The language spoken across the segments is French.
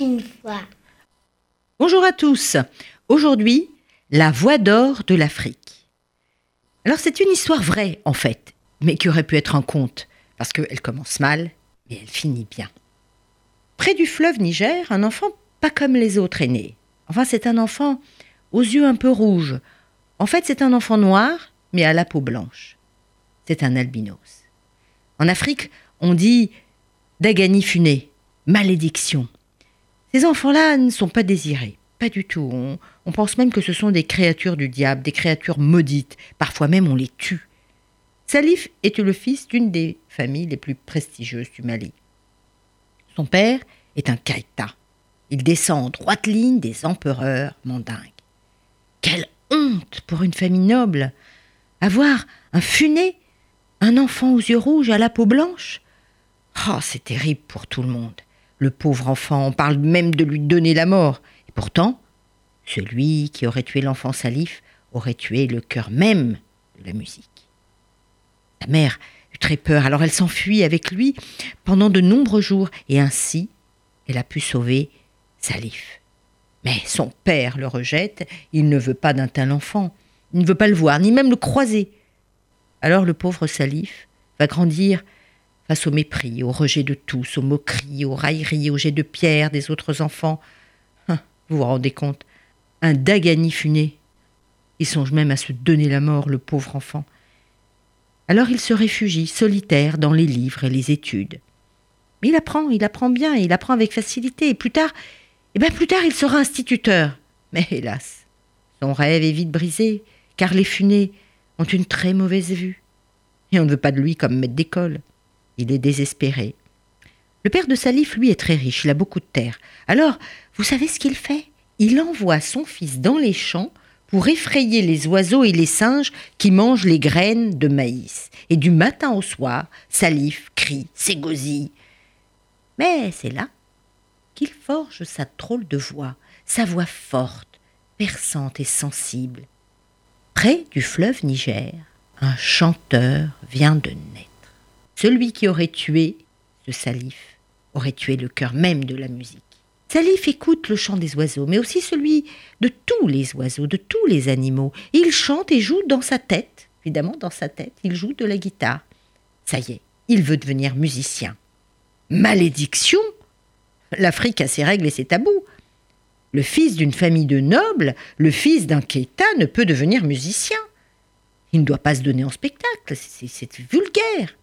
Une. Bonjour à tous. Aujourd'hui, la voix d'or de l'Afrique. Alors c'est une histoire vraie en fait, mais qui aurait pu être un conte, parce qu'elle commence mal, mais elle finit bien. Près du fleuve Niger, un enfant pas comme les autres est né. Enfin c'est un enfant aux yeux un peu rouges. En fait c'est un enfant noir, mais à la peau blanche. C'est un albinos. En Afrique, on dit Dagani funé, malédiction. Ces enfants-là ne sont pas désirés, pas du tout. On, pense même que ce sont des créatures du diable, des créatures maudites. Parfois même on les tue. Salif était le fils d'une des familles les plus prestigieuses du Mali. Son père est un Kaïta. Il descend en droite ligne des empereurs mandingues. Quelle honte pour une famille noble Avoir un funé, un enfant aux yeux rouges à la peau blanche Oh, c'est terrible pour tout le monde. Le pauvre enfant, on parle même de lui donner la mort. Et pourtant, celui qui aurait tué l'enfant Salif aurait tué le cœur même de la musique. La mère eut très peur, alors elle s'enfuit avec lui pendant de nombreux jours, et ainsi elle a pu sauver Salif. Mais son père le rejette, il ne veut pas d'un tel enfant, il ne veut pas le voir, ni même le croiser. Alors le pauvre Salif va grandir face au mépris, au rejet de tous, aux moqueries, aux railleries, aux jets de pierre des autres enfants. Hein, vous vous rendez compte? Un Dagani funé. Il songe même à se donner la mort, le pauvre enfant. Alors il se réfugie, solitaire, dans les livres et les études. Mais il apprend, il apprend bien, il apprend avec facilité, et plus tard, et bien plus tard, il sera instituteur. Mais hélas, son rêve est vite brisé, car les funés ont une très mauvaise vue. Et on ne veut pas de lui comme maître d'école. Il est désespéré. Le père de Salif, lui, est très riche, il a beaucoup de terre. Alors, vous savez ce qu'il fait? Il envoie son fils dans les champs pour effrayer les oiseaux et les singes qui mangent les graines de maïs. Et du matin au soir, Salif crie, s'égosille. Mais c'est là qu'il forge sa drôle de voix, sa voix forte, perçante et sensible. Près du fleuve Niger, un chanteur vient de naître. Celui qui aurait tué ce Salif aurait tué le cœur même de la musique. Salif écoute le chant des oiseaux, mais aussi celui de tous les oiseaux, de tous les animaux. Il chante et joue dans sa tête, évidemment dans sa tête, il joue de la guitare. Ça y est, il veut devenir musicien. Malédiction? L'Afrique a ses règles et ses tabous. Le fils d'une famille de nobles, le fils d'un Keita ne peut devenir musicien. Il ne doit pas se donner en spectacle, c'est vulgaire.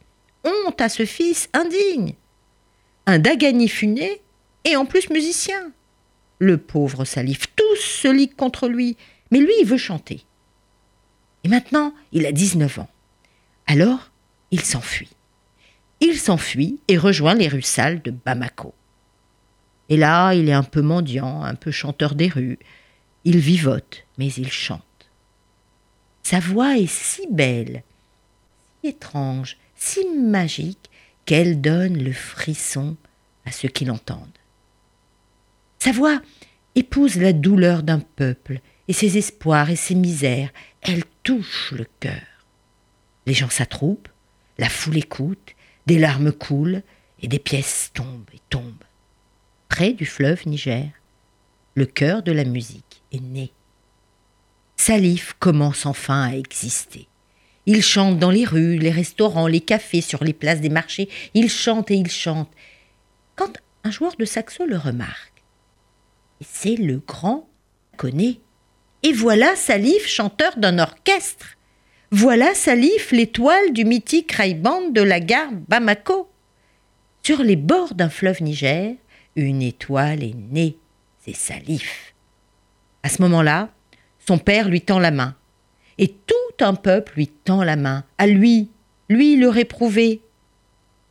Honte à ce fils indigne. Un Dagani funé et en plus musicien. Le pauvre Salif, tous se liguent contre lui, mais lui, il veut chanter. Et maintenant, il a 19 ans. Alors, il s'enfuit. Il s'enfuit et rejoint les rues sales de Bamako. Et là, il est un peu mendiant, un peu chanteur des rues. Il vivote, mais il chante. Sa voix est si belle, si étrange, si magique qu'elle donne le frisson à ceux qui l'entendent. Sa voix épouse la douleur d'un peuple et ses espoirs et ses misères. Elle touche le cœur. Les gens s'attroupent, la foule écoute, des larmes coulent et des pièces tombent et tombent. Près du fleuve Niger, le cœur de la musique est né. Salif commence enfin à exister. Il chante dans les rues, les restaurants, les cafés, sur les places des marchés. Il chante et il chante. Quand un joueur de saxo le remarque, c'est le grand connaît. Et voilà Salif, chanteur d'un orchestre. Voilà Salif, l'étoile du mythique rail-band de la gare Bamako. Sur les bords d'un fleuve Niger, une étoile est née. C'est Salif. À ce moment-là, son père lui tend la main. Et tout un peuple lui tend la main, à lui, lui le réprouvé,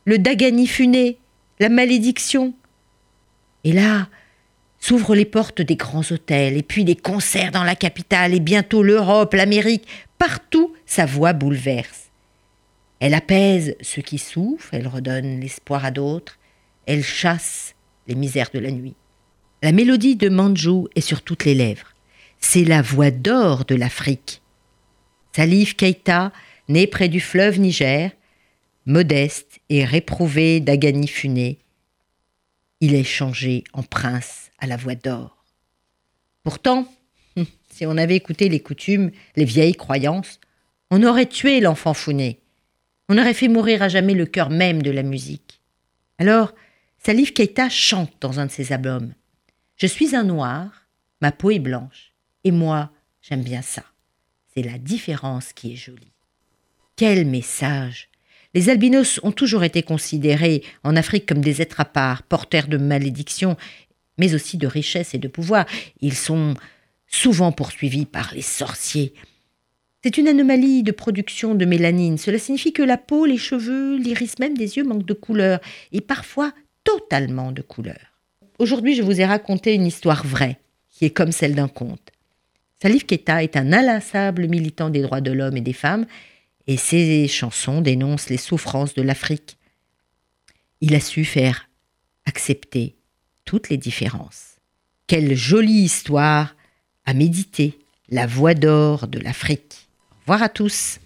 le Dagani funé, la malédiction. Et là, s'ouvrent les portes des grands hôtels, et puis des concerts dans la capitale, et bientôt l'Europe, l'Amérique, partout sa voix bouleverse. Elle apaise ceux qui souffrent, elle redonne l'espoir à d'autres, elle chasse les misères de la nuit. La mélodie de Manjou est sur toutes les lèvres. C'est la voix d'or de l'Afrique. Salif Keita, né près du fleuve Niger, modeste et réprouvé d'Agani Funé, il est changé en prince à la voix d'or. Pourtant, si on avait écouté les coutumes, les vieilles croyances, on aurait tué l'enfant founé. On aurait fait mourir à jamais le cœur même de la musique. Alors, Salif Keita chante dans un de ses albums. Je suis un noir, ma peau est blanche, et moi, j'aime bien ça. C'est la différence qui est jolie. Quel message Les albinos ont toujours été considérés en Afrique comme des êtres à part, porteurs de malédictions, mais aussi de richesse et de pouvoir. Ils sont souvent poursuivis par les sorciers. C'est une anomalie de production de mélanine. Cela signifie que la peau, les cheveux, l'iris même des yeux manquent de couleur, et parfois totalement de couleur. Aujourd'hui, je vous ai raconté une histoire vraie, qui est comme celle d'un conte. Salif Keita est un inlassable militant des droits de l'homme et des femmes, et ses chansons dénoncent les souffrances de l'Afrique. Il a su faire accepter toutes les différences. Quelle jolie histoire à méditer, la voix d'or de l'Afrique. Au à tous.